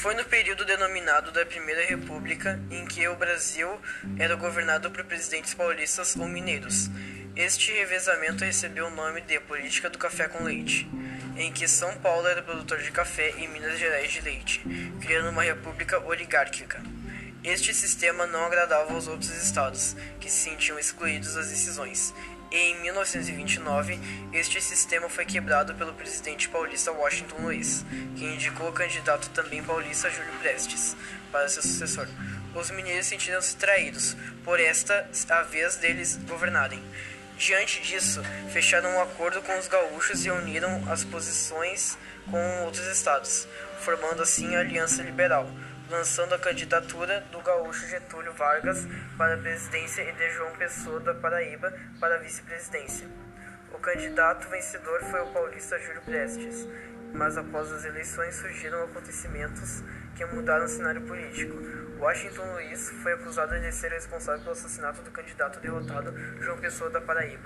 Foi no período denominado da Primeira República em que o Brasil era governado por presidentes paulistas ou mineiros. Este revezamento recebeu o nome de Política do Café com Leite, em que São Paulo era produtor de café e Minas Gerais de leite, criando uma república oligárquica. Este sistema não agradava aos outros estados, que se sentiam excluídos das decisões, e em 1929 este sistema foi quebrado pelo presidente paulista Washington Luiz, que indicou o candidato também paulista Júlio Prestes para seu sucessor. Os mineiros sentiram-se traídos por esta a vez deles governarem. Diante disso, fecharam um acordo com os gaúchos e uniram as posições com outros estados, formando assim a Aliança Liberal lançando a candidatura do gaúcho Getúlio Vargas para a presidência e de João Pessoa da Paraíba para a vice-presidência. O candidato vencedor foi o paulista Júlio Prestes, mas após as eleições surgiram acontecimentos que mudaram o cenário político. Washington Luiz foi acusado de ser responsável pelo assassinato do candidato derrotado João Pessoa da Paraíba.